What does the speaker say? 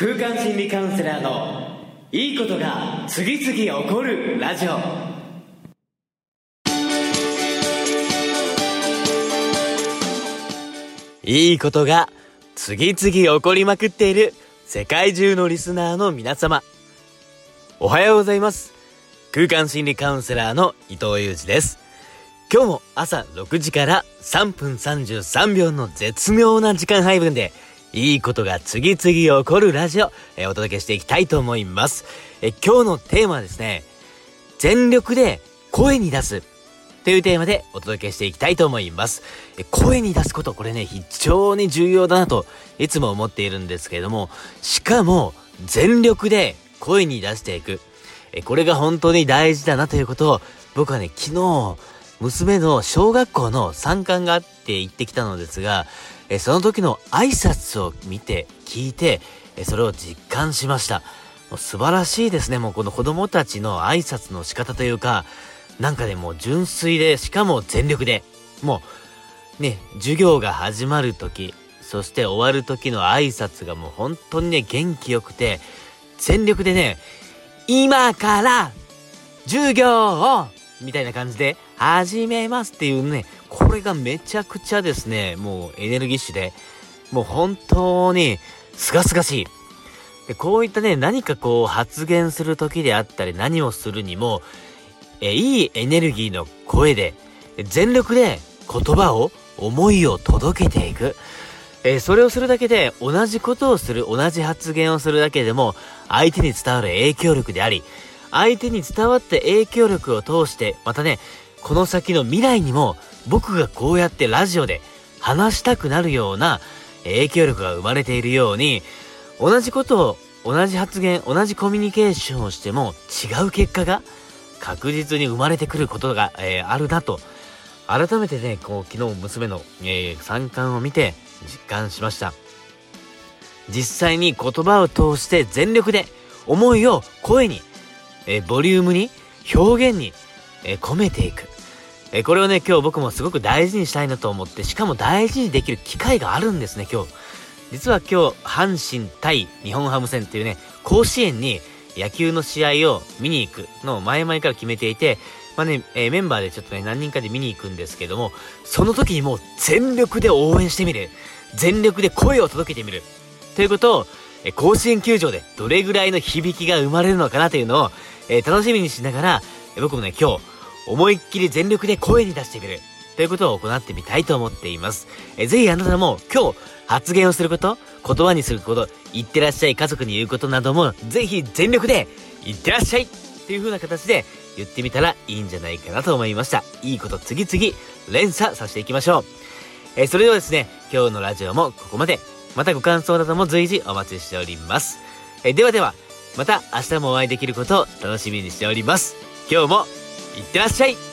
空間心理カウンセラーのいいことが次々起こるラジオ。いいことが次々起こりまくっている世界中のリスナーの皆様。おはようございます。空間心理カウンセラーの伊藤裕二です。今日も朝6時から3分33秒の絶妙な時間配分でいいことが次々起こるラジオ、えー、お届けしていきたいと思います。え今日のテーマはですね、全力で声に出すというテーマでお届けしていきたいと思います。え声に出すこと、これね、非常に重要だなといつも思っているんですけれども、しかも全力で声に出していく。えこれが本当に大事だなということを僕はね、昨日、娘の小学校の参観があって行ってきたのですが、えその時の挨拶を見て、聞いて、えそれを実感しました。もう素晴らしいですね。もうこの子供たちの挨拶の仕方というか、なんかね、もう純粋で、しかも全力で、もう、ね、授業が始まる時、そして終わる時の挨拶がもう本当にね、元気よくて、全力でね、今から授業をみたいな感じで始めますっていうね、これがめちゃくちゃですね、もうエネルギッシュで、もう本当に、すがすがしい。でこういったね、何かこう発言する時であったり何をするにも、えいいエネルギーの声で、全力で言葉を、思いを届けていく。えそれをするだけで、同じことをする、同じ発言をするだけでも、相手に伝わる影響力であり、相手に伝わって影響力を通して、またね、この先の未来にも僕がこうやってラジオで話したくなるような影響力が生まれているように、同じことを、同じ発言、同じコミュニケーションをしても違う結果が確実に生まれてくることが、えー、あるなと、改めてね、こう、昨日娘の、えー、参観を見て実感しました。実際に言葉を通して全力で思いを声に、え、ボリュームに、表現に、え込めていく。えこれをね、今日僕もすごく大事にしたいなと思って、しかも大事にできる機会があるんですね、今日。実は今日、阪神対日本ハム戦っていうね、甲子園に野球の試合を見に行くのを前々から決めていて、まあね、えー、メンバーでちょっとね、何人かで見に行くんですけども、その時にもう全力で応援してみる。全力で声を届けてみる。ということを、え、甲子園球場でどれぐらいの響きが生まれるのかなというのを、えー、楽しみにしながら、僕もね、今日、思いっきり全力で声に出してみる。ということを行ってみたいと思っています。えぜひあなたも今日発言をすること、言葉にすること、言ってらっしゃい家族に言うことなどもぜひ全力で言ってらっしゃいっていう風な形で言ってみたらいいんじゃないかなと思いました。いいこと次々連鎖させていきましょう。えそれではですね、今日のラジオもここまで。またご感想なども随時お待ちしております。えではでは、また明日もお会いできることを楽しみにしております。今日もいってらっしゃい